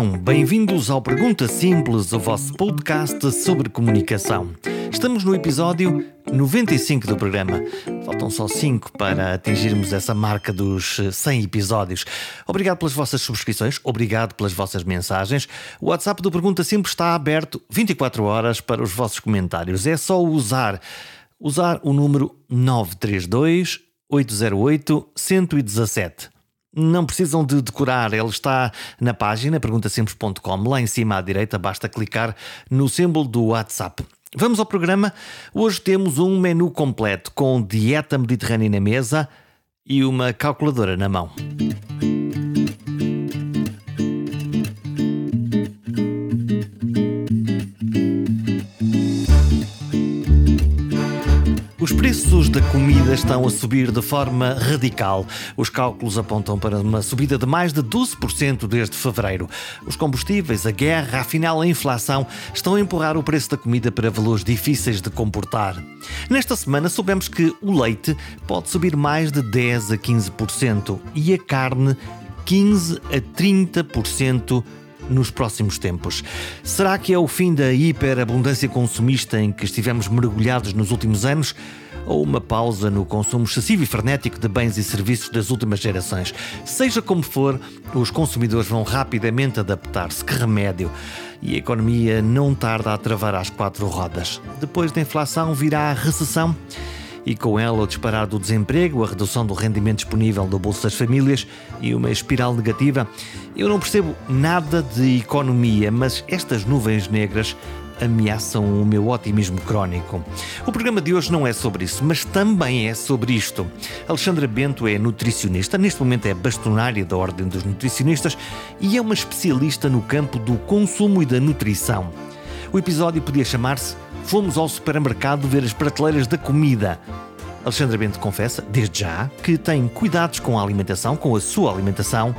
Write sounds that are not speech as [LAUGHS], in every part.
Bem-vindos ao Pergunta Simples, o vosso podcast sobre comunicação. Estamos no episódio 95 do programa. Faltam só 5 para atingirmos essa marca dos 100 episódios. Obrigado pelas vossas subscrições, obrigado pelas vossas mensagens. O WhatsApp do Pergunta Simples está aberto 24 horas para os vossos comentários. É só usar usar o número 932 808 117. Não precisam de decorar, ele está na página perguntasimples.com. Lá em cima à direita basta clicar no símbolo do WhatsApp. Vamos ao programa. Hoje temos um menu completo com dieta mediterrânea na mesa e uma calculadora na mão. Preços da comida estão a subir de forma radical. Os cálculos apontam para uma subida de mais de 12% desde fevereiro. Os combustíveis, a guerra, afinal a inflação, estão a empurrar o preço da comida para valores difíceis de comportar. Nesta semana soubemos que o leite pode subir mais de 10 a 15% e a carne 15 a 30% nos próximos tempos. Será que é o fim da hiperabundância consumista em que estivemos mergulhados nos últimos anos? Ou uma pausa no consumo excessivo e frenético de bens e serviços das últimas gerações? Seja como for, os consumidores vão rapidamente adaptar-se. Que remédio! E a economia não tarda a travar às quatro rodas. Depois da inflação virá a recessão e com ela o disparar do desemprego, a redução do rendimento disponível do bolso das famílias e uma espiral negativa. Eu não percebo nada de economia, mas estas nuvens negras ameaçam o meu otimismo crónico. O programa de hoje não é sobre isso, mas também é sobre isto. Alexandra Bento é nutricionista, neste momento é bastonária da Ordem dos Nutricionistas e é uma especialista no campo do consumo e da nutrição. O episódio podia chamar-se Fomos ao supermercado ver as prateleiras da comida. Alexandra Bento confessa, desde já, que tem cuidados com a alimentação, com a sua alimentação,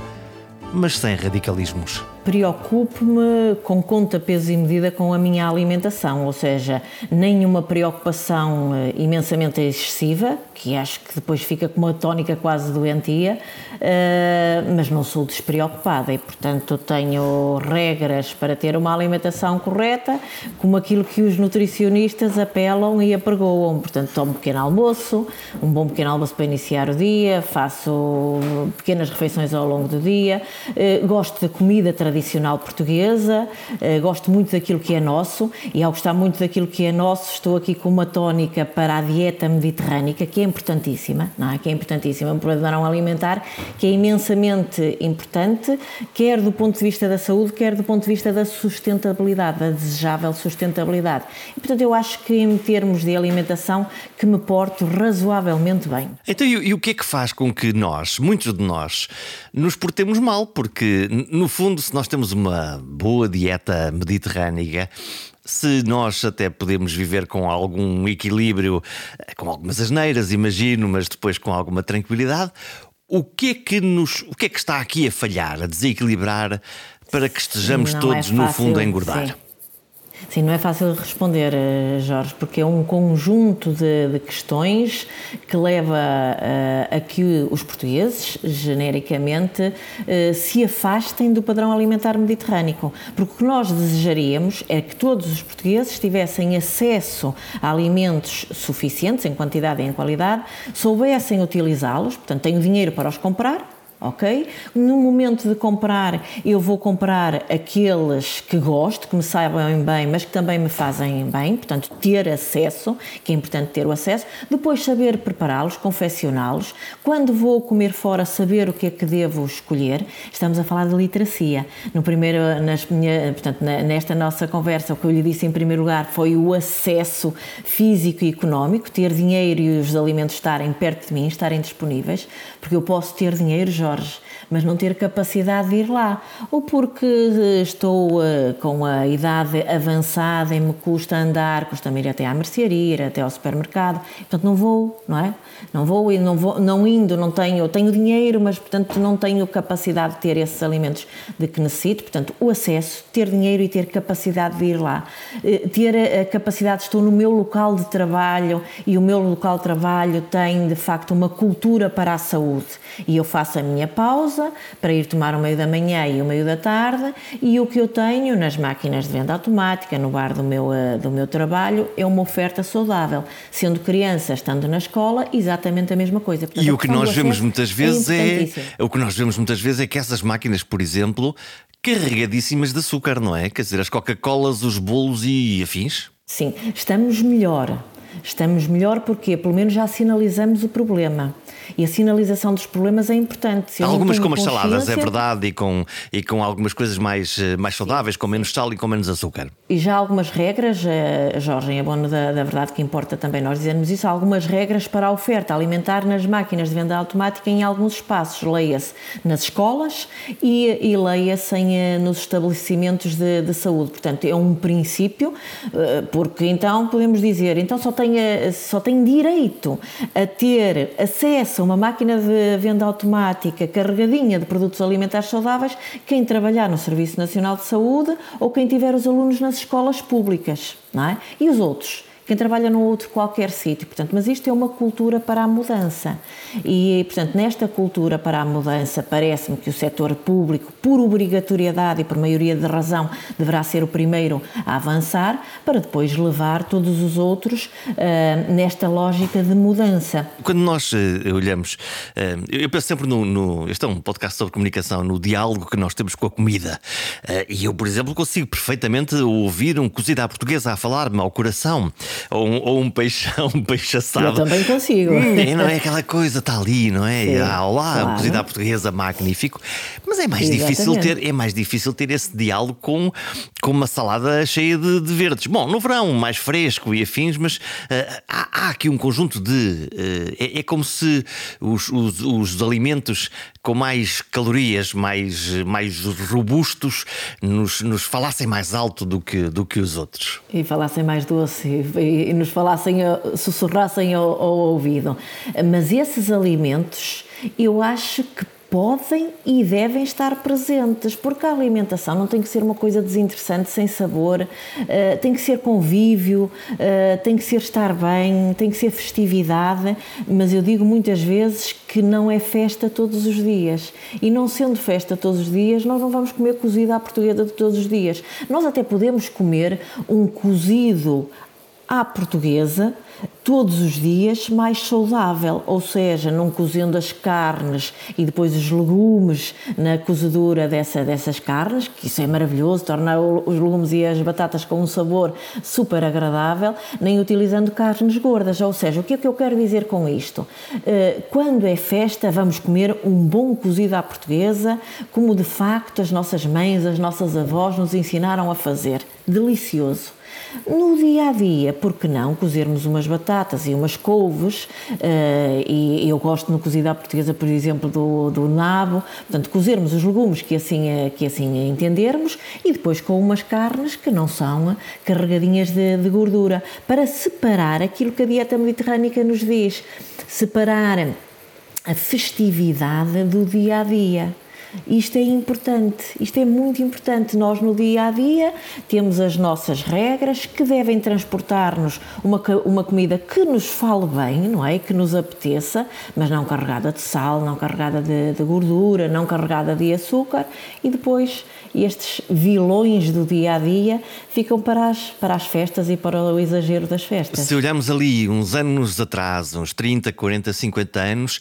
mas sem radicalismos preocupo-me com conta, peso e medida com a minha alimentação, ou seja, nenhuma preocupação eh, imensamente excessiva, que acho que depois fica com uma tónica quase doentia, eh, mas não sou despreocupada e, portanto, tenho regras para ter uma alimentação correta, como aquilo que os nutricionistas apelam e apregoam. Portanto, tomo um pequeno almoço, um bom pequeno almoço para iniciar o dia, faço pequenas refeições ao longo do dia, eh, gosto de comida tradicional tradicional portuguesa, eh, gosto muito daquilo que é nosso e, ao gostar muito daquilo que é nosso, estou aqui com uma tónica para a dieta mediterrânica, que é importantíssima, não é? Que é importantíssima, um padrão alimentar que é imensamente importante, quer do ponto de vista da saúde, quer do ponto de vista da sustentabilidade, da desejável sustentabilidade. E, portanto, eu acho que em termos de alimentação que me porto razoavelmente bem. Então, e, e o que é que faz com que nós, muitos de nós, nos portemos mal? Porque, no fundo, se nós nós temos uma boa dieta mediterrânea, se nós até podemos viver com algum equilíbrio, eh, com algumas asneiras, imagino, mas depois com alguma tranquilidade, o que é que nos, o que é que está aqui a falhar, a desequilibrar para que estejamos Não é todos é fácil, no fundo a engordar? Sim. Sim, não é fácil responder, eh, Jorge, porque é um conjunto de, de questões que leva uh, a que os portugueses, genericamente, uh, se afastem do padrão alimentar mediterrâneo. Porque o que nós desejaríamos é que todos os portugueses tivessem acesso a alimentos suficientes, em quantidade e em qualidade, soubessem utilizá-los, portanto, tenho dinheiro para os comprar ok? No momento de comprar, eu vou comprar aqueles que gosto, que me saibam bem, mas que também me fazem bem, portanto, ter acesso, que é importante ter o acesso. Depois, saber prepará-los, confeccioná-los. Quando vou comer fora, saber o que é que devo escolher. Estamos a falar de literacia. No primeiro, nas portanto, nesta nossa conversa, o que eu lhe disse em primeiro lugar foi o acesso físico e económico, ter dinheiro e os alimentos estarem perto de mim, estarem disponíveis, porque eu posso ter dinheiro, já Jorge, mas não ter capacidade de ir lá, ou porque estou uh, com a idade avançada e me custa andar, custa-me ir até à mercearia, ir até ao supermercado, portanto não vou, não é? Não vou e não vou, não indo, não tenho, tenho dinheiro, mas portanto não tenho capacidade de ter esses alimentos de que necessito, portanto o acesso, ter dinheiro e ter capacidade de ir lá, uh, ter a, a capacidade, estou no meu local de trabalho e o meu local de trabalho tem de facto uma cultura para a saúde. E eu faço a minha minha pausa para ir tomar o meio da manhã e o meio da tarde e o que eu tenho nas máquinas de venda automática, no bar do meu, uh, do meu trabalho, é uma oferta saudável. Sendo criança, estando na escola, exatamente a mesma coisa. Portanto, e o que nós vemos muitas vezes é, é o que nós vemos muitas vezes é que essas máquinas, por exemplo, carregadíssimas de açúcar, não é? Quer dizer, as Coca-Colas, os bolos e afins? Sim, estamos melhor. Estamos melhor porque, pelo menos, já sinalizamos o problema. E a sinalização dos problemas é importante. Algumas como as saladas, é verdade, e com, e com algumas coisas mais, eh, mais saudáveis, com menos sal e com menos açúcar. E já há algumas regras, eh, Jorge, é bom da, da verdade que importa também nós dizermos isso, há algumas regras para a oferta alimentar nas máquinas de venda automática em alguns espaços. Leia-se nas escolas e, e leia-se eh, nos estabelecimentos de, de saúde. Portanto, é um princípio, porque então podemos dizer, então só tem, só tem direito a ter acesso uma máquina de venda automática carregadinha de produtos alimentares saudáveis quem trabalhar no Serviço Nacional de Saúde ou quem tiver os alunos nas escolas públicas, não é? E os outros? Quem trabalha num outro qualquer sítio. Portanto, mas isto é uma cultura para a mudança. E, portanto, nesta cultura para a mudança, parece-me que o setor público, por obrigatoriedade e por maioria de razão, deverá ser o primeiro a avançar, para depois levar todos os outros uh, nesta lógica de mudança. Quando nós uh, olhamos, uh, eu penso sempre no, no. Este é um podcast sobre comunicação, no diálogo que nós temos com a comida. e eu, por exemplo, consigo perfeitamente ouvir um cozido à portuguesa a falar-me ao coração ou um, ou um peixe, [LAUGHS] um peixe assado. Eu também consigo. Hum, não é aquela coisa, está ali, não é? Sim, ah, olá, claro. cozida à portuguesa, magnífico. Mas é mais difícil ter, é mais difícil ter esse diálogo com, com uma salada cheia de, de verdes. Bom, no verão mais fresco e afins, mas uh, há, há, aqui um conjunto de. Uh, é, é, como se os, os, os, alimentos com mais calorias, mais, mais robustos, nos, nos falassem mais alto do que, do que os outros. E falassem mais doce e, nos falassem, sussurrassem ao, ao ouvido. Mas esses alimentos, eu acho que podem e devem estar presentes, porque a alimentação não tem que ser uma coisa desinteressante, sem sabor, uh, tem que ser convívio, uh, tem que ser estar bem, tem que ser festividade, mas eu digo muitas vezes que não é festa todos os dias. E não sendo festa todos os dias, nós não vamos comer cozido à portuguesa de todos os dias. Nós até podemos comer um cozido à portuguesa todos os dias mais saudável, ou seja, não cozendo as carnes e depois os legumes na cozedura dessa, dessas carnes, que isso é maravilhoso, torna os legumes e as batatas com um sabor super agradável, nem utilizando carnes gordas. Ou seja, o que é que eu quero dizer com isto? Eh, quando é festa, vamos comer um bom cozido à portuguesa, como de facto as nossas mães, as nossas avós nos ensinaram a fazer. Delicioso. No dia a dia, por que não cozermos umas batatas e umas couves? Uh, e eu gosto no cozido à portuguesa, por exemplo, do, do nabo. Portanto, cozermos os legumes que assim, eh, que assim entendermos e depois com umas carnes que não são carregadinhas de, de gordura, para separar aquilo que a dieta mediterrânica nos diz. Separar a festividade do dia a dia. Isto é importante, isto é muito importante. Nós, no dia a dia, temos as nossas regras que devem transportar-nos uma, uma comida que nos fale bem, não é? Que nos apeteça, mas não carregada de sal, não carregada de, de gordura, não carregada de açúcar e depois estes vilões do dia a dia ficam para as, para as festas e para o exagero das festas. Se olharmos ali uns anos atrás, uns 30, 40, 50 anos,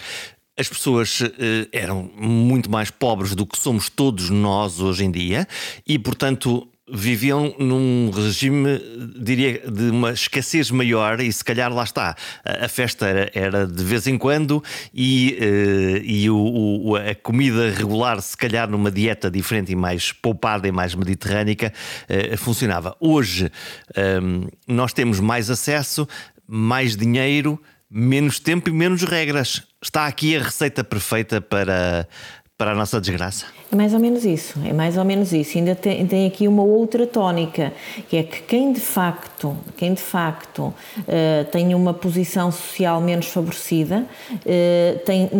as pessoas uh, eram muito mais pobres do que somos todos nós hoje em dia e, portanto, viviam num regime, diria, de uma escassez maior e se calhar lá está. A festa era, era de vez em quando e, uh, e o, o, a comida regular, se calhar numa dieta diferente e mais poupada e mais mediterrânica, uh, funcionava. Hoje um, nós temos mais acesso, mais dinheiro menos tempo e menos regras. Está aqui a receita perfeita para, para a nossa desgraça? É mais ou menos isso, é mais ou menos isso. Ainda tem, tem aqui uma outra tónica, que é que quem de facto, quem de facto uh, tem uma posição social menos favorecida, uh, tem,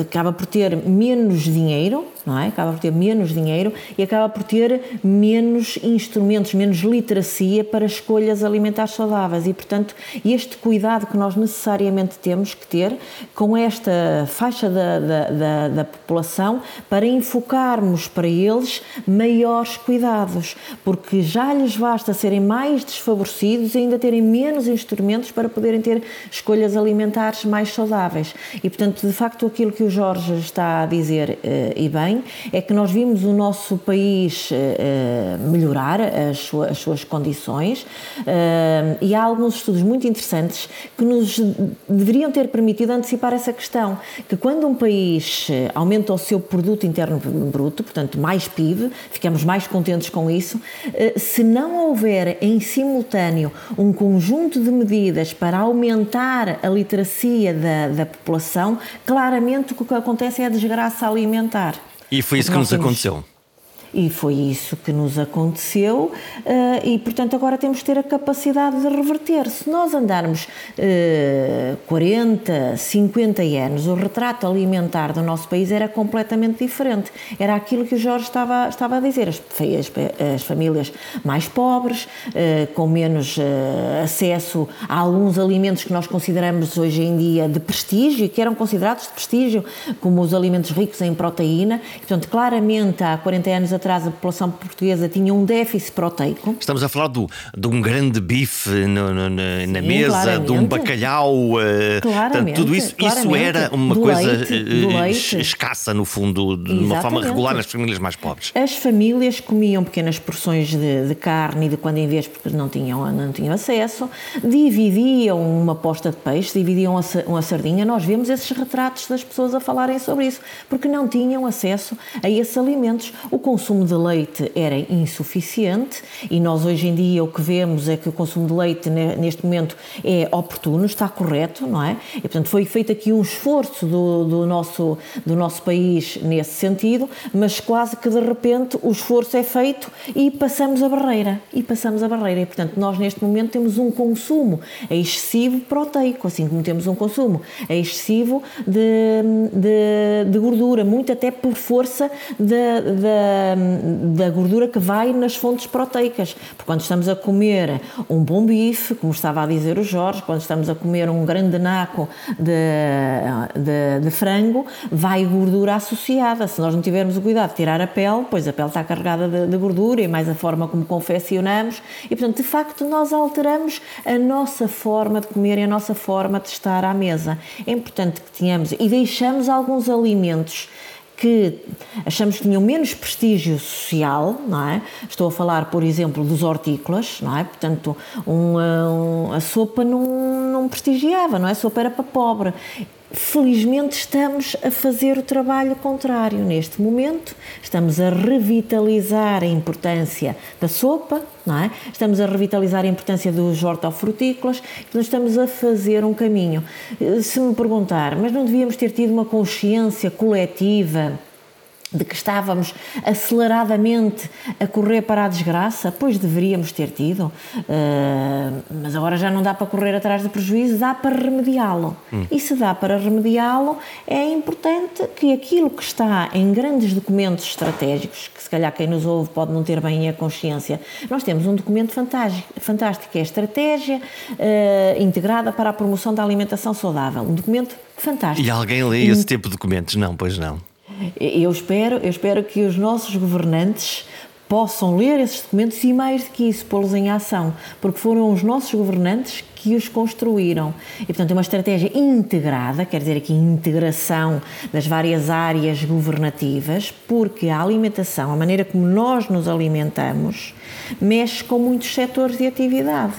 acaba por ter menos dinheiro, não é? Acaba por ter menos dinheiro e acaba por ter menos instrumentos, menos literacia para escolhas alimentares saudáveis e, portanto, este cuidado que nós necessariamente temos que ter com esta faixa da, da, da, da população para enfocarmos para eles maiores cuidados, porque já lhes basta serem mais desfavorecidos e ainda terem menos instrumentos para poderem ter escolhas alimentares mais saudáveis. E, portanto, de facto, aquilo que o Jorge está a dizer, eh, e bem, é que nós vimos o nosso país uh, melhorar as, suas, as suas condições e há alguns estudos muito interessantes que nos deveriam ter permitido antecipar essa questão, que quando um país aumenta o seu produto interno bruto, portanto mais PIB, ficamos mais contentes com isso, uh, se não houver em simultâneo um conjunto de medidas para aumentar a literacia da, da população, claramente o que acontece é a desgraça alimentar. E foi isso que nos aconteceu. E foi isso que nos aconteceu, uh, e portanto agora temos que ter a capacidade de reverter. Se nós andarmos uh, 40, 50 anos, o retrato alimentar do nosso país era completamente diferente. Era aquilo que o Jorge estava, estava a dizer: as, as, as famílias mais pobres, uh, com menos acesso a alguns alimentos que nós consideramos hoje em dia de prestígio, que eram considerados de prestígio, como os alimentos ricos em proteína. Portanto, claramente há 40 anos a população portuguesa tinha um déficit proteico. Estamos a falar do, de um grande bife no, no, na Sim, mesa, claramente. de um bacalhau. Uh, claramente, tudo isso, isso era uma coisa leite, uh, escassa, no fundo, de Exatamente. uma forma regular nas famílias mais pobres. As famílias comiam pequenas porções de, de carne e de quando em vez, porque não tinham, não tinham acesso, dividiam uma posta de peixe, dividiam uma sardinha. Nós vemos esses retratos das pessoas a falarem sobre isso, porque não tinham acesso a esses alimentos. O consumo consumo de leite era insuficiente e nós hoje em dia o que vemos é que o consumo de leite neste momento é oportuno, está correto, não é? E portanto foi feito aqui um esforço do, do, nosso, do nosso país nesse sentido, mas quase que de repente o esforço é feito e passamos a barreira, e passamos a barreira e portanto nós neste momento temos um consumo excessivo proteico, assim como temos um consumo excessivo de, de, de gordura, muito até por força da, da da gordura que vai nas fontes proteicas. Porque quando estamos a comer um bom bife, como estava a dizer o Jorge, quando estamos a comer um grande naco de, de, de frango, vai gordura associada. Se nós não tivermos o cuidado de tirar a pele, pois a pele está carregada de, de gordura e mais a forma como confeccionamos. E, portanto, de facto, nós alteramos a nossa forma de comer e a nossa forma de estar à mesa. É importante que tenhamos e deixamos alguns alimentos que achamos que tinham menos prestígio social, não é? Estou a falar, por exemplo, dos hortícolas, não é? Portanto, um, um, a sopa não, não prestigiava, não é? A sopa era para pobre. Felizmente estamos a fazer o trabalho contrário neste momento, estamos a revitalizar a importância da sopa, não é? Estamos a revitalizar a importância dos hortofrutícolas, então estamos a fazer um caminho. Se me perguntar, mas não devíamos ter tido uma consciência coletiva de que estávamos aceleradamente a correr para a desgraça, pois deveríamos ter tido, uh, mas agora já não dá para correr atrás do prejuízo, dá para remediá-lo. Hum. E se dá para remediá-lo, é importante que aquilo que está em grandes documentos estratégicos, que se calhar quem nos ouve pode não ter bem a consciência, nós temos um documento fantástico, fantástico que é a Estratégia uh, Integrada para a Promoção da Alimentação Saudável. Um documento fantástico. E alguém lê esse tipo de documentos? Não, pois não. Eu espero, eu espero que os nossos governantes possam ler esses documentos e, mais do que isso, pô-los em ação, porque foram os nossos governantes que os construíram. E, portanto, é uma estratégia integrada, quer dizer aqui integração das várias áreas governativas, porque a alimentação, a maneira como nós nos alimentamos, mexe com muitos setores de atividade.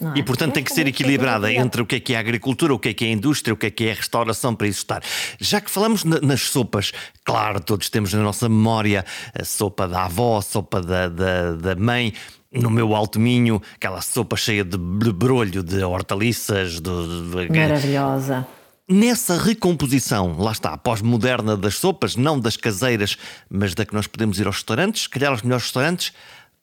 É? E portanto tem que ser equilibrada entre o que é que é a agricultura, o que é que é a indústria, o que é que é a restauração para isso estar. Já que falamos nas sopas, claro, todos temos na nossa memória a sopa da avó, a sopa da, da, da mãe no meu alto minho, aquela sopa cheia de brolho de hortaliças. De, de... Maravilhosa. Nessa recomposição, lá está, pós-moderna das sopas, não das caseiras, mas da que nós podemos ir aos restaurantes, se calhar aos melhores restaurantes,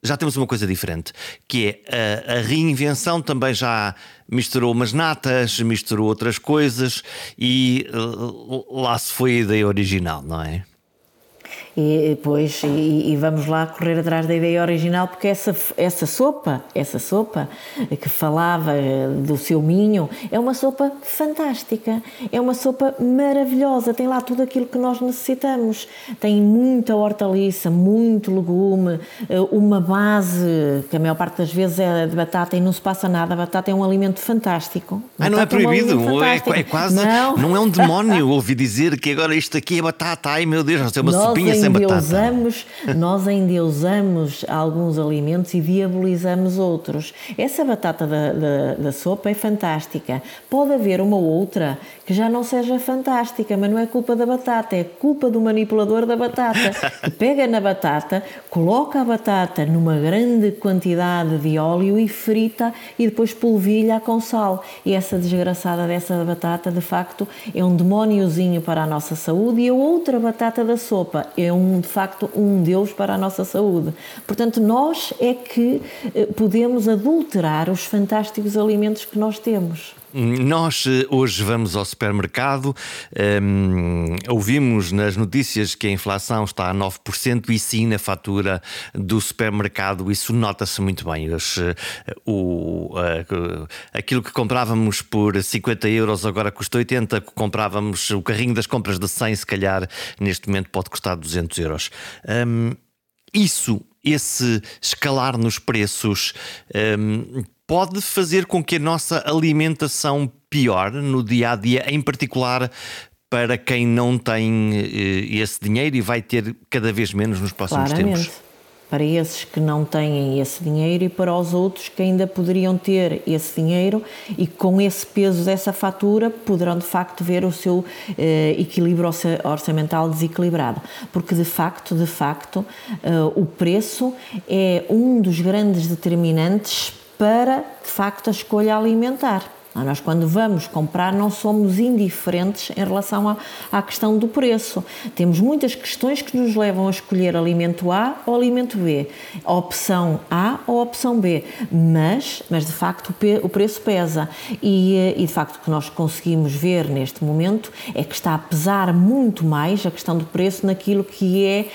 já temos uma coisa diferente, que é a, a, reinvenção também já misturou umas natas, misturou outras coisas e uh, lá se foi a ideia original, não é? E, pois, e, e, vamos lá correr atrás da ideia original, porque essa, essa sopa, essa sopa que falava do seu minho, é uma sopa fantástica, é uma sopa maravilhosa, tem lá tudo aquilo que nós necessitamos. Tem muita hortaliça, muito legume, eh, uma base que a maior parte das vezes é de batata e não se passa nada. A batata é um alimento fantástico. Ah, não é proibido? É, um é, é, quase. Não. não é um [LAUGHS] demónio ouvir dizer que agora isto aqui é batata. Ai meu Deus, vai é uma nós sopinha endeusamos, nós endeusamos alguns alimentos e diabolizamos outros. Essa batata da, da, da sopa é fantástica. Pode haver uma outra que já não seja fantástica, mas não é culpa da batata, é culpa do manipulador da batata, que [LAUGHS] pega na batata, coloca a batata numa grande quantidade de óleo e frita e depois polvilha com sal. E essa desgraçada dessa batata, de facto, é um demóniozinho para a nossa saúde e a outra batata da sopa é um, de facto, um Deus para a nossa saúde. Portanto, nós é que eh, podemos adulterar os fantásticos alimentos que nós temos. Nós eh, hoje vamos ao supermercado, um, ehm, ouvimos nas notícias que a inflação está a 9% e sim na fatura do supermercado isso nota-se muito bem. Os, uh, o, uh, aquilo que comprávamos por 50 euros agora custa 80, comprávamos o carrinho das compras de 100, se calhar neste momento pode custar 200 euros. Um, ehm, isso esse escalar nos preços um, ehm, pode fazer com que a nossa alimentação piore no dia a dia, em particular para quem não tem eh, esse dinheiro e vai ter cada vez menos nos próximos Claramente. tempos? Para esses que não têm esse dinheiro e para os outros que ainda poderiam ter esse dinheiro e com esse peso dessa fatura poderão de facto ver o seu eh, equilíbrio orçamental desequilibrado. Porque de facto, de facto, eh, o preço é um dos grandes determinantes para, de facto, a escolha alimentar. Nós, quando vamos comprar, não somos indiferentes em relação à, à, questão do preço. Temos muitas questões que nos levam a escolher alimento A ou alimento B, opção A ou opção B, mas, mas de facto o, preço pesa. E, eh, e de facto o que nós conseguimos ver neste momento é que está a pesar muito mais a questão do preço naquilo que é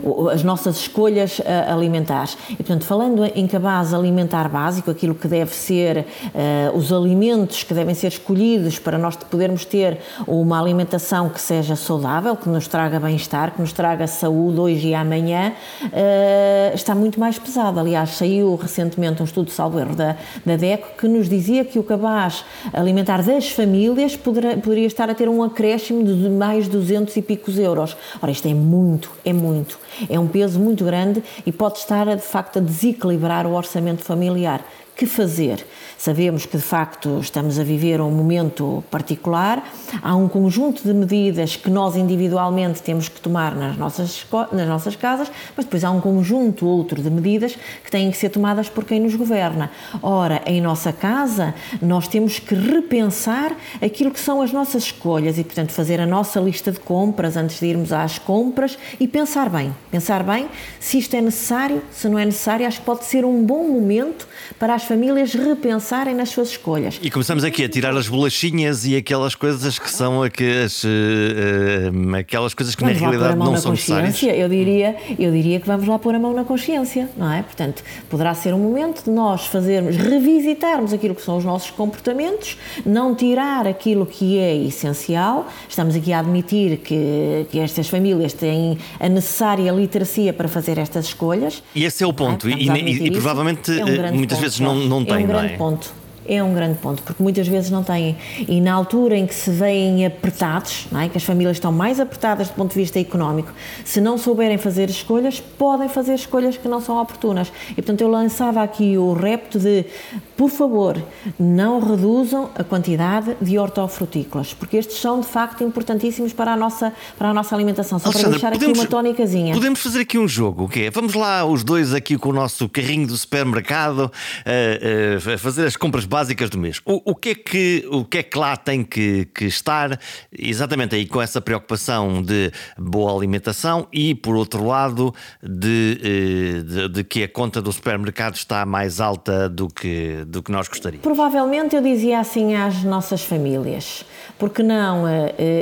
uh, as nossas escolhas uh, alimentares. E portanto, falando em cabaz alimentar básico, aquilo que deve ser. Uh, uh, os alimentos que devem ser escolhidos para nós podermos ter uma alimentação que seja saudável, que nos traga bem-estar, que nos traga saúde hoje e amanhã, uh, está muito mais pesado. Aliás, saiu recentemente um estudo, salvo erro, da, da DECO, que nos dizia que o cabaz alimentar das famílias poderia, poderia estar a ter um acréscimo de mais 200 e picos euros. Ora, isto é muito, é muito. É um peso muito grande e pode estar, de facto, a desequilibrar o orçamento familiar que fazer. Sabemos que de facto estamos a viver um momento particular, há um conjunto de medidas que nós individualmente temos que tomar nas nossas, nas nossas casas, mas depois há um conjunto outro de medidas que têm que ser tomadas por quem nos governa. Ora, em nossa casa, nós temos que repensar aquilo que são as nossas escolhas e, portanto, fazer a nossa lista de compras antes de irmos às compras e pensar bem, pensar bem se isto é necessário, se não é necessário, acho que pode ser um bom momento para as famílias repensarem nas suas escolhas. E começamos aqui a tirar as bolachinhas e aquelas coisas que são aquelas, uh, uh, aquelas coisas que vamos na realidade não na são necessárias. Eu diria, eu diria que vamos lá pôr a mão na consciência, não é? Portanto, poderá ser um momento de nós fazermos, revisitarmos aquilo que são os nossos comportamentos, não tirar aquilo que é essencial. Estamos aqui a admitir que, que estas famílias têm a necessária literacia para fazer estas escolhas. E esse é o ponto. É? E, e, e, provavelmente é um eh, muitas ponto. vezes não não, não tem, é um grande é? ponto é um grande ponto, porque muitas vezes não têm. E na altura em que se veem apertados, não é? que as famílias estão mais apertadas do ponto de vista económico, se não souberem fazer escolhas, podem fazer escolhas que não são oportunas. E portanto eu lançava aqui o repto de, por favor, não reduzam a quantidade de hortofrutícolas, porque estes são de facto importantíssimos para a nossa, para a nossa alimentação. Só Alexandra, para deixar podemos, aqui uma tónicazinha. Podemos fazer aqui um jogo, o quê? Vamos lá os dois aqui com o nosso carrinho do supermercado, a, a fazer as compras básicas do mês. O, o, que, é que, o que é que lá tem que, que estar exatamente aí com essa preocupação de boa alimentação e, por outro lado, de, eh, de, de que a conta do supermercado está mais alta do que, do que nós gostaríamos? Provavelmente eu dizia assim às nossas famílias, porque não uh,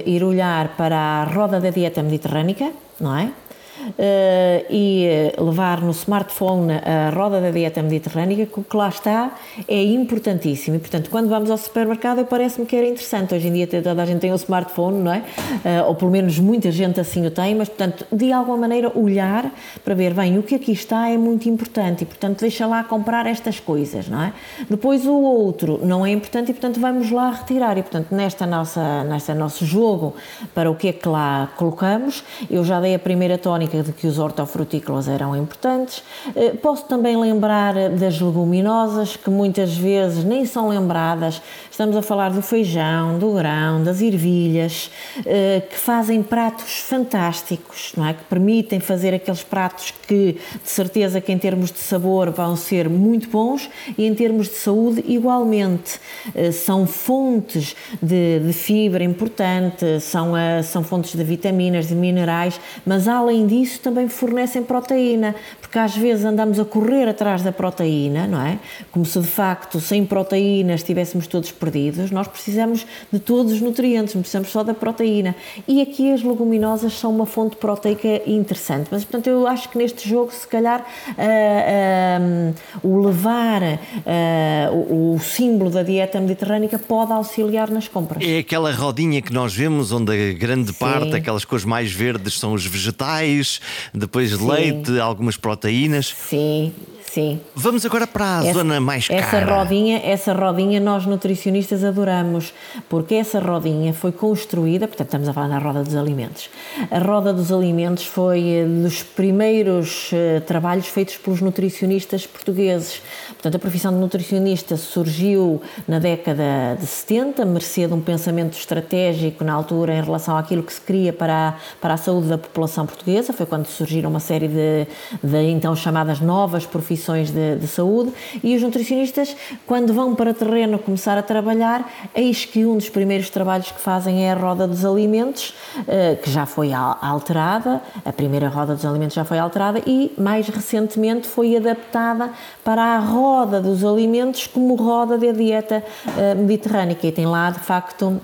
ir olhar para a roda da dieta mediterrânica, não é? Uh, e eh, levar no smartphone a roda da dieta mediterrânica, que o que lá está é importantíssimo. E, portanto, quando vamos ao supermercado, parece-me que era interessante. Hoje em dia toda a gente tem um smartphone, não é? Uh, ou pelo menos muita gente assim o tem, mas, portanto, de alguma maneira olhar para ver, bem, o que aqui está é muito importante e, portanto, deixa lá comprar estas coisas, não é? Depois o outro não é importante e, portanto, vamos lá retirar. E, portanto, nesta nossa, nesta nosso jogo para o que é que lá colocamos, eu já dei a primeira tónica de que os hortofrutícolas eram importantes. Eh, posso também lembrar das leguminosas, que muitas vezes nem são lembradas. Estamos a falar do feijão, do grão, das ervilhas, eh, que fazem pratos fantásticos, não é? Que permitem fazer aqueles pratos que, de certeza, que em termos de sabor vão ser muito bons e em termos de saúde igualmente. Eh, são fontes de, de fibra importante, são, são fontes de vitaminas, de minerais, mas além disso isso também fornecem proteína, porque às vezes andamos a correr atrás da proteína, não é? Como se de facto sem proteínas estivéssemos todos perdidos. Nós precisamos de todos os nutrientes, não precisamos só da proteína. E aqui as leguminosas são uma fonte proteica interessante. Mas, portanto, eu acho que neste jogo, se calhar, uh, uh, o levar uh, o, o, símbolo da dieta mediterrânica pode auxiliar nas compras. É aquela rodinha que nós vemos onde a grande Sim. parte, aquelas cores mais verdes, são os vegetais depois Sim. leite, algumas proteínas. Sim, Sim. Vamos agora para a essa, zona mais cara. Essa rodinha, essa rodinha nós nutricionistas adoramos, porque essa rodinha foi construída, portanto estamos a falar na roda dos alimentos. A roda dos alimentos foi eh, dos primeiros uh, trabalhos feitos pelos nutricionistas portugueses. Portanto, a profissão de nutricionista surgiu na década de 70, mercê de um pensamento estratégico na altura em relação àquilo que se queria para a, para a saúde da população portuguesa. Foi quando surgiram uma série de, de então chamadas novas profissões de, de, saúde e os nutricionistas, quando vão para terreno começar a trabalhar, eis que um dos primeiros trabalhos que fazem é a roda dos alimentos, eh, que já foi alterada, a primeira roda dos alimentos já foi alterada e mais recentemente foi adaptada para a roda dos alimentos como roda da dieta eh, mediterrânica e tem lá de facto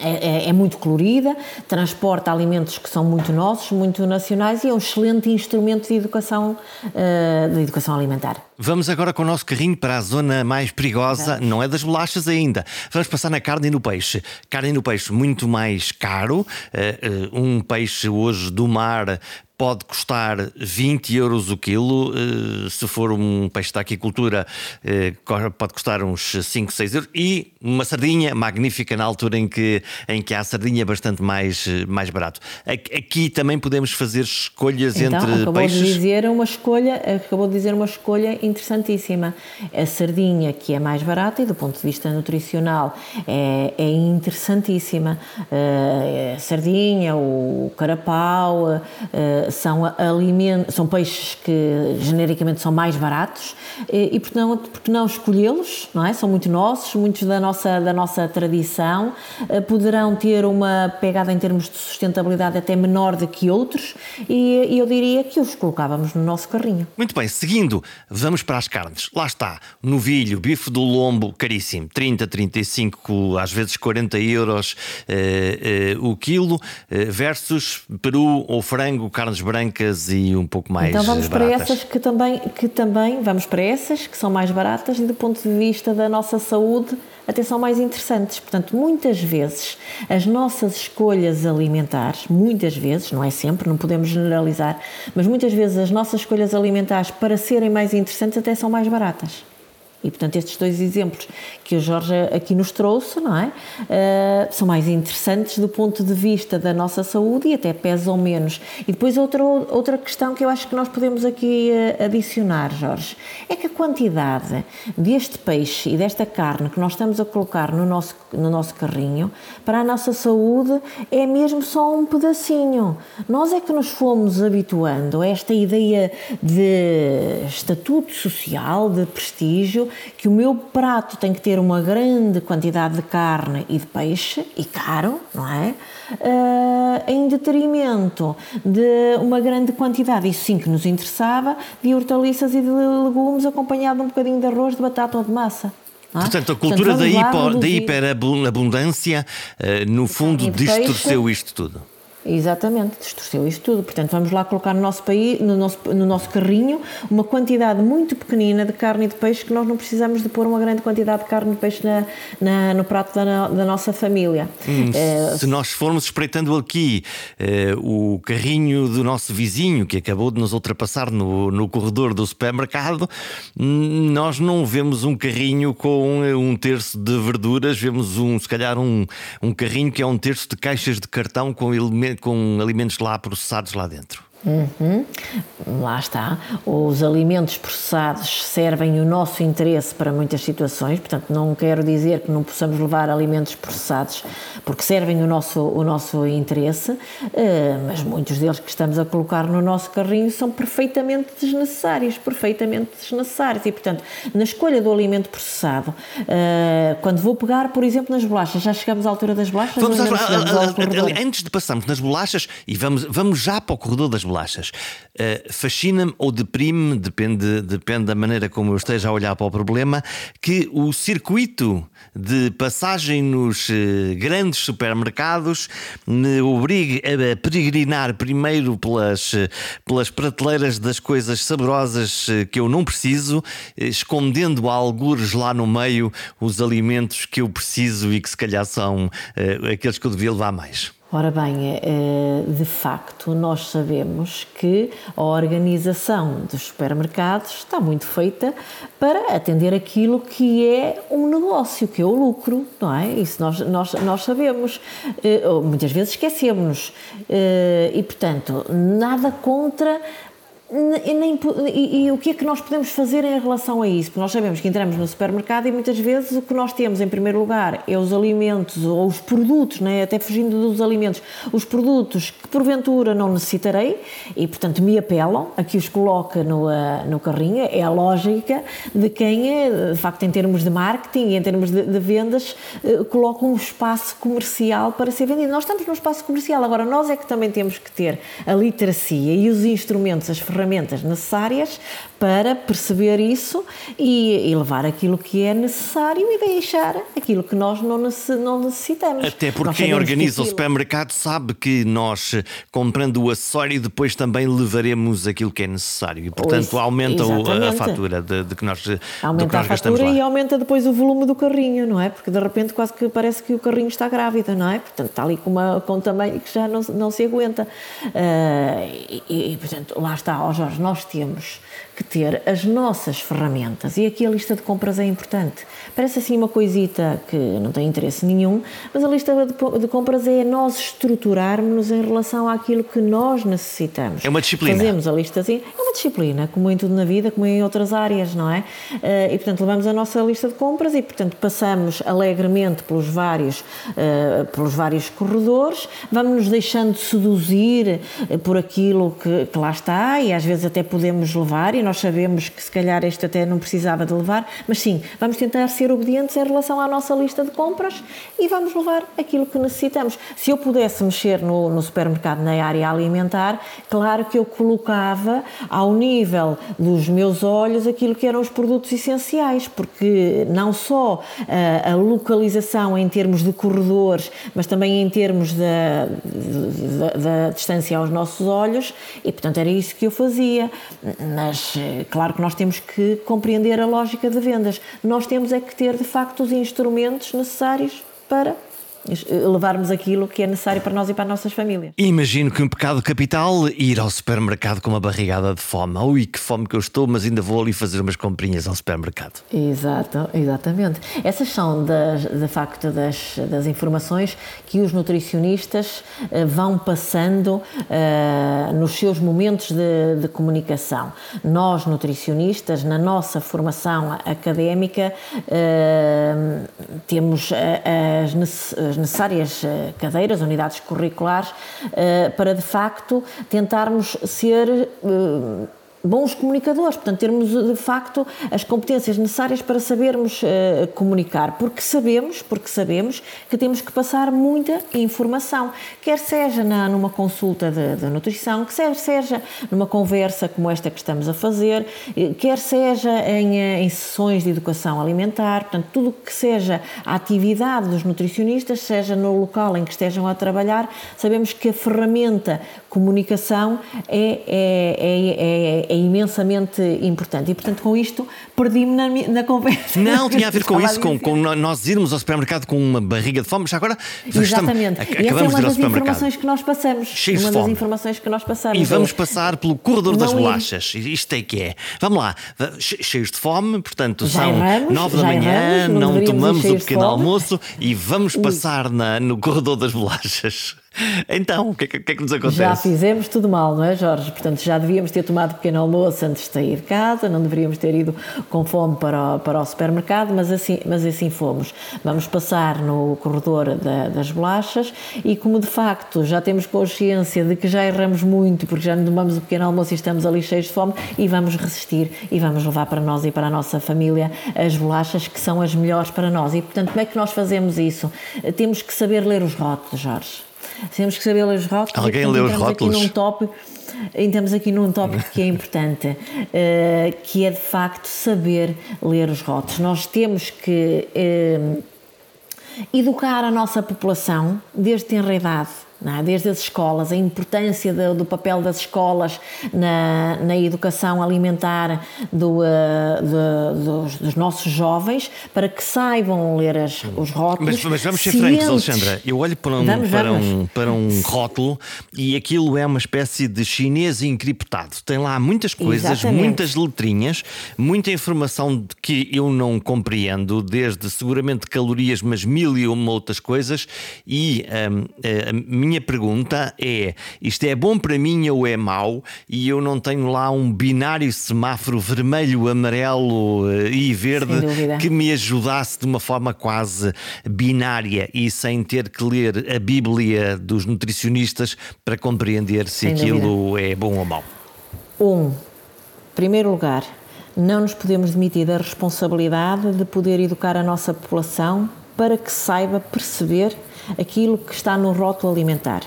é, é, é, muito colorida, transporta alimentos que são muito nossos, muito nacionais e é um excelente instrumento de educação, uh, de educação alimentar. Vamos agora com o nosso carrinho para a zona mais perigosa, não é das bolachas ainda. Vamos passar na carne e no peixe. Carne e no peixe muito mais caro. Uh, um peixe hoje do mar pode custar 20 euros o quilo. Eh, se for um peixe da aquicultura, eh, pode custar uns 5, 6 euros. E uma sardinha magnífica na altura em que, em que há sardinha bastante mais, eh, mais barato. Aqui também podemos fazer escolhas então, entre acabou peixes. De dizer uma escolha, acabou de dizer uma escolha interessantíssima. A sardinha, que é mais barata e do ponto de vista nutricional é, é interessantíssima. A sardinha, o carapau, são, alimentos, são peixes que genericamente são mais baratos e, e porque não, porque não escolhê-los, não é? São muito nossos, muitos da nossa, da nossa tradição, eh, poderão ter uma pegada em termos de sustentabilidade até menor do que outros e, e eu diria que os colocávamos no nosso carrinho. Muito bem, seguindo, vamos para as carnes. Lá está, novilho, bife do lombo, caríssimo, 30, 35, às vezes 40 euros eh, eh, o quilo, eh, versus peru ou frango, carnes brancas e um pouco mais Então vamos baratas. para essas que também, que também, vamos para essas que são mais baratas e do ponto de vista da nossa saúde até são mais interessantes. Portanto, muitas vezes as nossas escolhas alimentares, muitas vezes, não é sempre, não podemos generalizar, mas muitas vezes as nossas escolhas alimentares para serem mais interessantes até são mais baratas. E, portanto, estes dois exemplos que o Jorge aqui nos trouxe, não é? Uh, são mais interessantes do ponto de vista da nossa saúde e até pesam menos. E depois outra, outra questão que eu acho que nós podemos aqui uh, adicionar, Jorge, é que a quantidade deste peixe e desta carne que nós estamos a colocar no nosso, no nosso carrinho, para a nossa saúde, é mesmo só um pedacinho. Nós é que nos fomos habituando a esta ideia de estatuto social, de prestígio, que o meu prato tem que ter uma grande quantidade de carne e de peixe, e caro, não é? Uh, em detrimento de uma grande quantidade, isso sim que nos interessava, de hortaliças e de legumes acompanhado de um bocadinho de arroz, de batata ou de massa. É? Portanto, a cultura Portanto, da, hiper, da hiperabundância, uh, no fundo, distorceu isto tudo. Exatamente, distorceu isso tudo. Portanto, vamos lá colocar no nosso, país, no, nosso, no nosso carrinho uma quantidade muito pequenina de carne e de peixe que nós não precisamos de pôr uma grande quantidade de carne e de peixe na, na no prato da, da, nossa família. Hum, é, se nós formos espreitando aqui eh, o carrinho do nosso vizinho que acabou de nos ultrapassar no, no corredor do supermercado, hum, nós não vemos um carrinho com eh, um terço de verduras, vemos um, se calhar um, um carrinho que é um terço de caixas de cartão com elementos com alimentos lá processados lá dentro. Uhum. Lá está. Os alimentos processados servem o nosso interesse para muitas situações, portanto, não quero dizer que não possamos levar alimentos processados porque servem o nosso, o nosso interesse, eh, mas muitos deles que estamos a colocar no nosso carrinho são perfeitamente desnecessários perfeitamente desnecessários. E, portanto, na escolha do alimento processado, eh, quando vou pegar, por exemplo, nas bolachas, já chegamos à altura das bolachas? Vamos às, antes de passarmos nas bolachas, e vamos, vamos já para o corredor das bolachas. Uh, Fascina-me ou deprime-me, depende, depende da maneira como eu esteja a olhar para o problema, que o circuito de passagem nos uh, grandes supermercados me obrigue a peregrinar primeiro pelas, uh, pelas prateleiras das coisas saborosas que eu não preciso, escondendo algures lá no meio os alimentos que eu preciso e que se calhar são aqueles que eu devia levar mais. Ora bem, é, de facto, nós sabemos que a organização dos supermercados está muito feita para atender aquilo que é um negócio, que é o lucro, não é? Isso nós, nós, nós sabemos. É, muitas vezes esquecemos. E, portanto, nada contra e, nem, e, e, o que é que nós podemos fazer em relação a isso? Porque nós sabemos que entramos no supermercado e muitas vezes o que nós temos em primeiro lugar é os alimentos ou os produtos, né? até fugindo dos alimentos, os produtos que porventura não necessitarei e portanto me apelam a que os coloque no, no carrinho. É a lógica de quem, é, de facto, em termos de marketing e em termos de, de vendas, uh, coloca um espaço comercial para ser vendido. Nós estamos no espaço comercial, agora nós é que também temos que ter a literacia e os instrumentos, as ferramentas ferramentas necessárias para perceber isso e, e, levar aquilo que é necessário e deixar aquilo que nós não, necessitamos. Até porque quem organiza o supermercado sabe que nós, comprando o acessório, depois também levaremos aquilo que é necessário e, portanto, Isso, aumenta a fatura de, de, que nós, aumenta que nós a fatura e aumenta depois o volume do carrinho, não é? Porque de repente quase que parece que o carrinho está grávida, não é? Portanto, está ali com, uma, com um tamanho que já não, não se aguenta. Uh, e, e, portanto, lá está, ó Jorge, nós temos que ter as nossas ferramentas e aqui a lista de compras é importante. Parece assim uma coisita que não tem interesse nenhum, mas a lista de, de compras é nós estruturarmos em relação àquilo que nós necessitamos. É uma disciplina. Fazemos a lista assim, é uma disciplina, como em tudo na vida, como em outras áreas, não é? Eh, e portanto levamos a nossa lista de compras e portanto passamos alegremente pelos vários, uh, pelos vários corredores, vamos nos deixando seduzir eh, por aquilo que, que lá está e às vezes até podemos levar e nós sabemos que se calhar este até não precisava de levar, mas sim, vamos tentar ser obedientes em relação à nossa lista de compras e vamos levar aquilo que necessitamos. Se eu pudesse mexer no, no supermercado na área alimentar, claro que eu colocava ao nível dos meus olhos aquilo que eram os produtos essenciais, porque não só a, eh, a localização em termos de corredores, mas também em termos da, da, da distância aos nossos olhos, e portanto era isso que eu fazia. Mas eh, claro que nós temos que compreender a lógica de vendas. Nós temos é que ter de facto os instrumentos necessários para levarmos aquilo que é necessário para nós e para as nossas famílias. Imagino que um pecado capital ir ao supermercado com uma barrigada de fome. Ui, que fome que eu estou, mas ainda vou ali fazer umas comprinhas ao supermercado. Exato, exatamente. Essas são, das, de facto, das, das informações que os nutricionistas uh, vão passando uh, nos seus momentos de, de, comunicação. Nós, nutricionistas, na nossa formação académica, uh, temos as necessidades necessárias eh, cadeiras, unidades curriculares, eh, para de facto tentarmos ser eh, bons comunicadores, portanto, termos de facto as competências necessárias para sabermos uh, comunicar, porque sabemos, porque sabemos que temos que passar muita informação, quer seja na, numa consulta de, de nutrição, quer seja numa conversa como esta que estamos a fazer, quer seja em, eh, em sessões de educação alimentar, portanto, tudo que seja a atividade dos nutricionistas, seja no local em que estejam a trabalhar, sabemos que a ferramenta comunicação é, é, é, é é imensamente importante. E, portanto, com isto, perdi-me na, na, conversa. Não, tinha a ver com isso, com, com, nós irmos ao supermercado com uma barriga de fome, mas agora Exatamente. Estamos, e essa é uma das informações que nós passamos. Cheios uma das fome. informações que nós passamos. E vamos é, passar pelo corredor das bolachas. Isto é que é. Vamos lá, cheios de fome, portanto, já são erramos, nove da manhã, não, não tomamos o pequeno almoço e vamos passar na, no corredor das bolachas. [LAUGHS] Então, o que, é que, é que nos acontece? Já fizemos tudo mal, não é, Jorge? Portanto, já devíamos ter tomado pequeno almoço antes de sair de casa, não deveríamos ter ido com fome para o, para o supermercado, mas assim, mas assim fomos. Vamos passar no corredor da, das bolachas e, como de facto já temos consciência de que já erramos muito porque já não tomamos o pequeno almoço e estamos ali cheios de fome, e vamos resistir e vamos levar para nós e para a nossa família as bolachas que são as melhores para nós. E, portanto, como é que nós fazemos isso? Temos que saber ler os rótulos, Jorge. Temos que saber ler os rótulos. Alguém lê os rótulos? Aqui num tópico, entramos [LAUGHS] aqui num tópico que é importante, uh, que é de facto saber ler os rótulos. Nós temos que uh, educar a nossa população desde tenra idade é? desde as escolas, a importância do, do papel das escolas na, na educação alimentar do, uh, de, dos, dos, nossos jovens para que saibam ler as, os rótulos. Mas, mas vamos ser cientes. francos, Alexandra. Eu olho para um, vamos, para, vamos. Um, para um rótulo e aquilo é uma espécie de chinês encriptado. Tem lá muitas coisas, Exatamente. muitas letrinhas, muita informação que eu não compreendo, desde seguramente calorias, mas mil e uma outras coisas. E um, a minha pergunta é: isto é bom para mim ou é mau? E eu não tenho lá um binário semáforo vermelho, amarelo eh, e verde que me ajudasse de uma forma quase binária e sem ter que ler a Bíblia dos nutricionistas para compreender se sem aquilo dúvida. é bom ou mau. Um, primeiro lugar, não nos podemos demitir da responsabilidade de poder educar a nossa população para que saiba perceber aquilo que está no rótulo alimentar.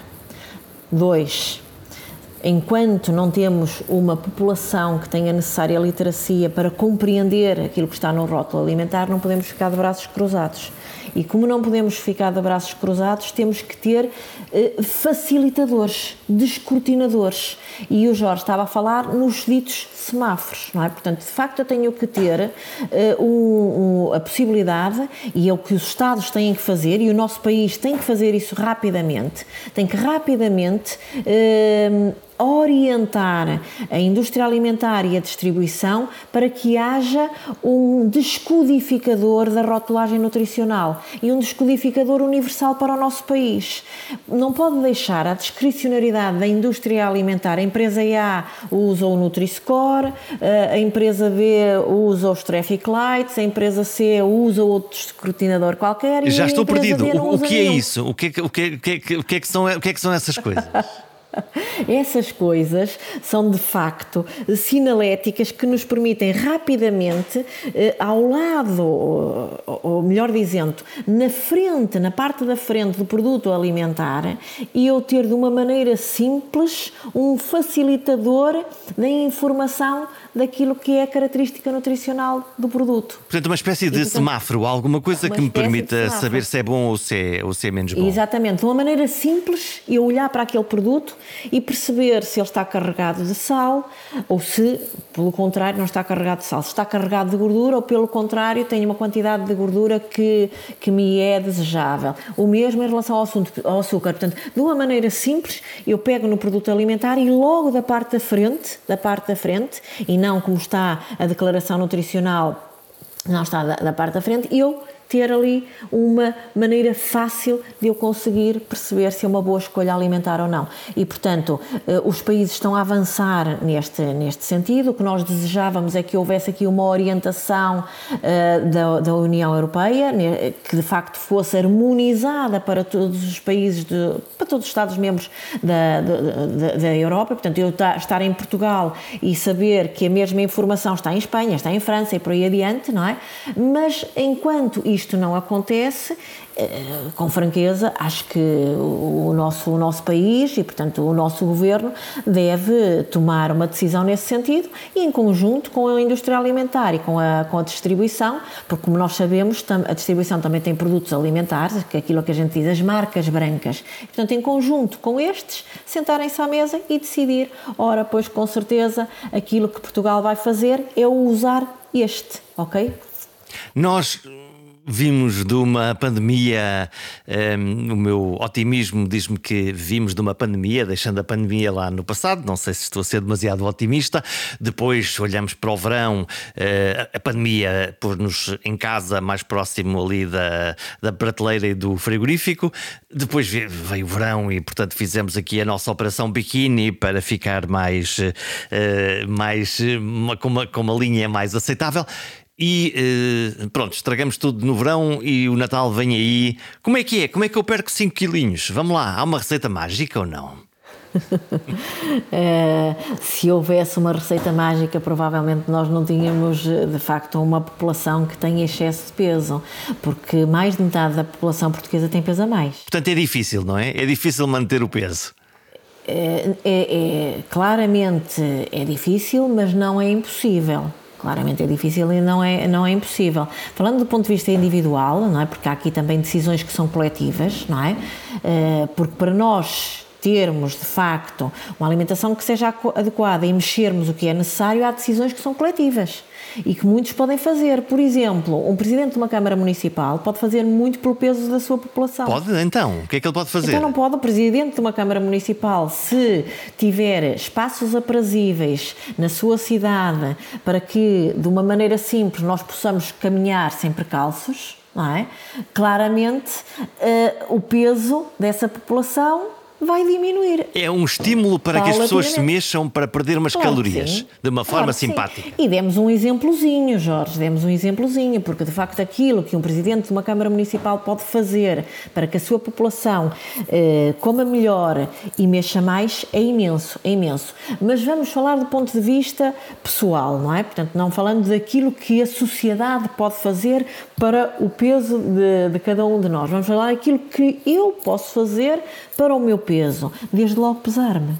Dois, enquanto não temos uma população que tenha necessária literacia para compreender aquilo que está no rótulo alimentar, não podemos ficar de braços cruzados. E como não podemos ficar de braços cruzados, temos que ter eh, facilitadores, descortinadores. E o Jorge estava a falar nos ditos semáforos, não é? Portanto, de facto, eu tenho que ter uh, um, um, a possibilidade, e é o que os Estados têm que fazer, e o nosso país tem que fazer isso rapidamente, tem que rapidamente. Uh, orientar a indústria alimentar e a distribuição para que haja um descodificador da rotulagem nutricional e um descodificador universal para o nosso país. Não pode deixar a discricionariedade da indústria alimentar. A empresa A usa o Nutri-Score, a empresa B usa os Traffic Lights, a empresa C usa outro escrutinador qualquer. Já estou perdido. O, o que é isso? O que é, o, que, o, que, o, que é que são, o que é que são essas coisas? [LAUGHS] [LAUGHS] Essas coisas são de facto sinaléticas que nos permitem rapidamente, eh, ao lado, ou melhor dizendo, na frente, na parte da frente do produto alimentar, e eu ter de uma maneira simples um facilitador da informação daquilo que é a característica nutricional do produto. Portanto, uma espécie de e, portanto, semáforo, alguma coisa que me permita saber se é bom ou se é, ou se é menos bom. Exatamente, de uma maneira simples, eu olhar para aquele produto e perceber se ele está carregado de sal ou se, pelo contrário, não está carregado de sal. Se está carregado de gordura ou, pelo contrário, tem uma quantidade de gordura que, que me é desejável. O mesmo em relação ao, ao açúcar. Portanto, de uma maneira simples, eu pego no produto alimentar e logo da parte da frente, da parte da frente, e não como está a declaração nutricional, não está da, da parte da frente, eu ter ali uma maneira fácil de eu conseguir perceber se é uma boa escolha alimentar ou não. E, portanto, eh, os países estão a avançar neste, neste sentido. O que nós desejávamos é que houvesse aqui uma orientação uh, da, da União Europeia, que de facto fosse harmonizada para todos os países, de, para todos os Estados-membros da, da, da, Europa. Portanto, eu estar em Portugal e saber que a mesma informação está em Espanha, está em França e por aí adiante, não é? Mas enquanto isto não acontece, eh, com franqueza, acho que o nosso, o nosso país e, portanto, o nosso governo deve tomar uma decisão nesse sentido e em conjunto com a indústria alimentar e com a, com a distribuição, porque, como nós sabemos, a distribuição também tem produtos alimentares, que é aquilo que a gente diz, as marcas brancas. Portanto, em conjunto com estes, sentarem-se à mesa e decidir, ora, pois, com certeza, aquilo que Portugal vai fazer é usar este, ok? Nós vimos de uma pandemia, um, ehm, o meu otimismo diz-me que vimos de uma pandemia, deixando a pandemia lá no passado, não sei se estou a ser demasiado otimista. Depois olhamos para o verão, uh, a pandemia pôs-nos em casa mais próximo ali da, da prateleira e do frigorífico. Depois veio o verão e, portanto, fizemos aqui a nossa operação biquíni para ficar mais, uh, mais uma, com, uma, com uma linha mais aceitável. E uh, pronto, estragamos tudo no verão e o Natal vem aí. Como é que é? Como é que eu perco 5 quilinhos? Vamos lá, há uma receita mágica ou não? é, [LAUGHS] se houvesse uma receita mágica, provavelmente nós não tínhamos de facto uma população que tem excesso de peso, porque mais de metade da população portuguesa tem peso a mais. Portanto, é difícil, não é? É difícil manter o peso. É, é, é claramente é difícil, mas não é impossível. Claramente é difícil e não é, não é impossível. Falando do ponto de vista individual, não é? porque há aqui também decisões que são coletivas, não é? Eh, porque para nós termos, de facto, uma alimentação que seja adequada e mexermos o que é necessário, há decisões que são coletivas e que muitos podem fazer. Por exemplo, um presidente de uma Câmara Municipal pode fazer muito pelo peso da sua população. Pode, então? O que é que ele pode fazer? Então não pode o presidente de uma Câmara Municipal, se tiver espaços aprazíveis na sua cidade para que, de uma maneira simples, nós possamos caminhar sem percalços, não é? Claramente, uh, o peso dessa população vai diminuir. É um estímulo para que as pessoas se mexam para perder umas claro calorias de uma forma claro simpática. E demos um exemplozinho, Jorge, demos um exemplozinho, porque de facto aquilo que um presidente de uma Câmara Municipal pode fazer para que a sua população eh, coma melhor e mexa mais é imenso, é imenso. Mas vamos falar do ponto de vista pessoal, não é? Portanto, não falando daquilo que a sociedade pode fazer para o peso de, de cada um de nós. Vamos falar daquilo que eu posso fazer para o meu peso, desde logo pesar-me.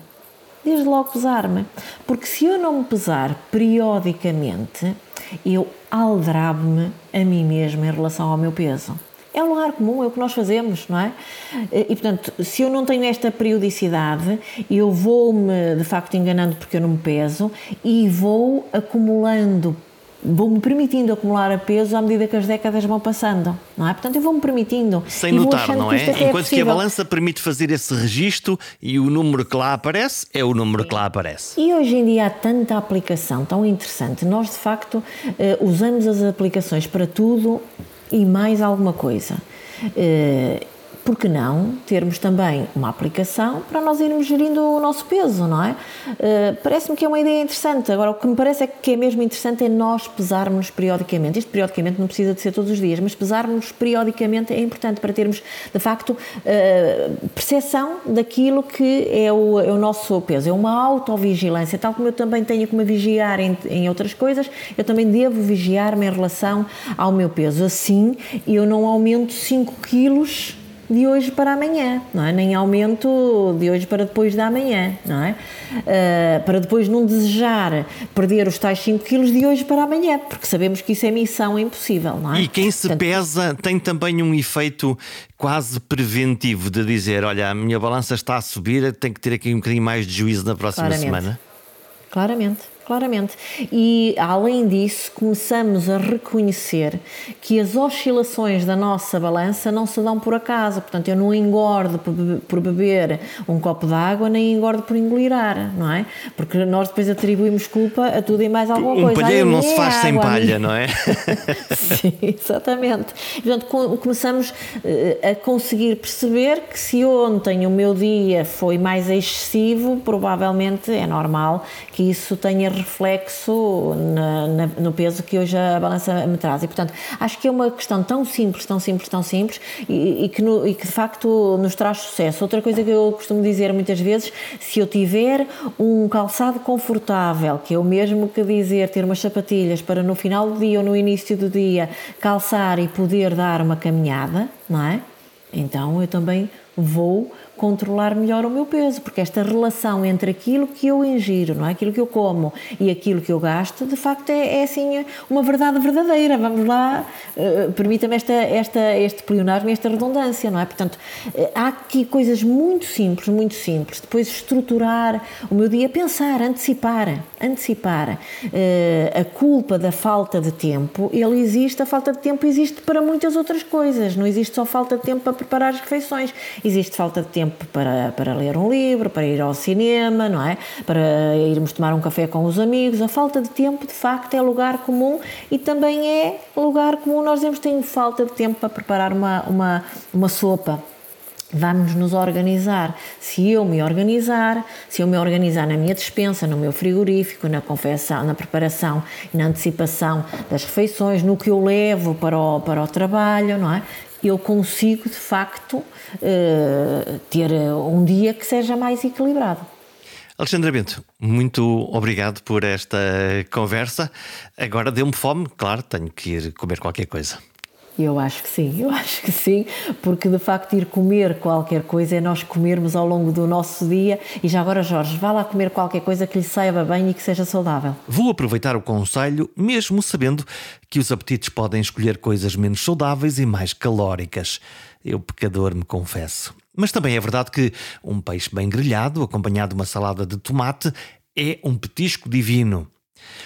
Desde logo pesar-me. Porque se eu não me pesar periodicamente, eu aldrabo-me a mim mesma em relação ao meu peso. É um lugar comum, é o que nós fazemos, não é? E, portanto, se eu não tenho esta periodicidade, eu vou-me, de facto, enganando porque eu não me peso e vou acumulando vou-me permitindo acumular a peso à medida que as décadas vão passando, não é? Portanto, eu vou-me permitindo. Sem notar, não é? é Enquanto é que a balança permite fazer esse registro e o número que lá aparece é o número que lá aparece. E hoje em dia há tanta aplicação tão interessante. Nós, de facto, eh, usamos as aplicações para tudo e mais alguma coisa. Por que não termos também uma aplicação para nós irmos gerindo o nosso peso, não é? Uh, Parece-me que é uma ideia interessante. Agora, o que me parece é que é mesmo interessante é nós pesarmos periodicamente. Isto periodicamente não precisa de ser todos os dias, mas pesarmos periodicamente é importante para termos, de facto, uh, percepção daquilo que é o, é o nosso peso. É uma autovigilância, tal como eu também tenho que me vigiar em, em outras coisas, eu também devo vigiar-me em relação ao meu peso. Assim, eu não aumento 5 quilos de hoje para amanhã, não é? Nem aumento de hoje para depois da manhã, não é? Uh, para depois não desejar perder os tais 5 quilos de hoje para amanhã, porque sabemos que isso é missão impossível, não é? E quem se Portanto, pesa tem também um efeito quase preventivo de dizer, olha, a minha balança está a subir, tenho que ter aqui um bocadinho mais de juízo na próxima claramente. semana. Claramente claramente. E além disso, começamos a reconhecer que as oscilações da nossa balança não se dão por acaso. Portanto, eu não engordo por beber um copo de água, nem engordo por engolir ar, não é? Porque nós depois atribuímos culpa a tudo e mais alguma um coisa. Um palheiro não se faz água, sem palha, não é? [LAUGHS] Sim, exatamente. Portanto, começamos eh, a conseguir perceber que se ontem o meu dia foi mais excessivo, provavelmente é normal que isso tenha reflexo na, na, no peso que hoje a balança me traz. E, portanto, acho que é uma questão tão simples, tão simples, tão simples e, e, que, no, e que de facto nos traz sucesso. Outra coisa que eu costumo dizer muitas vezes, se eu tiver um calçado confortável, que é o mesmo que dizer ter umas sapatilhas para no final do dia ou no início do dia calçar e poder dar uma caminhada, não é? Então eu também vou controlar melhor o meu peso, porque esta relação entre aquilo que eu ingiro, não é? aquilo que eu como e aquilo que eu gasto, de facto é, é assim uma verdade verdadeira. Vamos lá, uh, permita-me esta, esta, este pleonasmo e esta redundância, não é? Portanto, uh, há aqui coisas muito simples, muito simples. Depois estruturar o meu dia, pensar, antecipar, antecipar. Uh, a culpa da falta de tempo, ele existe, a falta de tempo existe para muitas outras coisas. Não existe só falta de tempo para preparar as refeições, existe falta de tempo tempo para, para ler um livro, para ir ao cinema, não é? Para irmos tomar um café com os amigos. A falta de tempo, de facto, é lugar comum e também é lugar comum. Nós dizemos que tenho falta de tempo para preparar uma, uma, uma sopa. Vamos nos organizar. Se eu me organizar, se eu me organizar na minha despensa, no meu frigorífico, na confecção, na preparação e na antecipação das refeições, no que eu levo para o, para o trabalho, não é? Eu consigo de facto eh, ter um dia que seja mais equilibrado. Alexandra Bento, muito obrigado por esta conversa. Agora deu-me fome, claro, tenho que ir comer qualquer coisa. Eu acho que sim, eu acho que sim, porque de facto ir comer qualquer coisa é nós comermos ao longo do nosso dia. E já agora, Jorge, vá lá comer qualquer coisa que lhe saiba bem e que seja saudável. Vou aproveitar o conselho, mesmo sabendo que os apetites podem escolher coisas menos saudáveis e mais calóricas. Eu, pecador, me confesso. Mas também é verdade que um peixe bem grelhado, acompanhado de uma salada de tomate, é um petisco divino.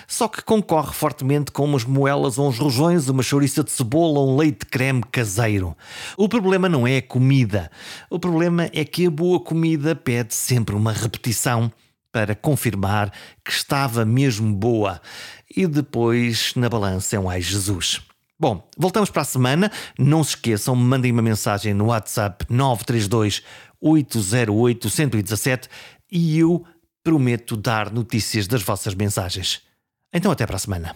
Só que concorre fortemente com umas moelas ou uns rojões, uma chouriça de cebola ou um leite creme caseiro. O problema não é a comida. O problema é que a boa comida pede sempre uma repetição para confirmar que estava mesmo boa. E depois, na balança, é um ai Jesus. Bom, voltamos para a semana. Não se esqueçam, mandem uma mensagem no WhatsApp 932 808 117 e eu prometo dar notícias das vossas mensagens. Então, até para a semana.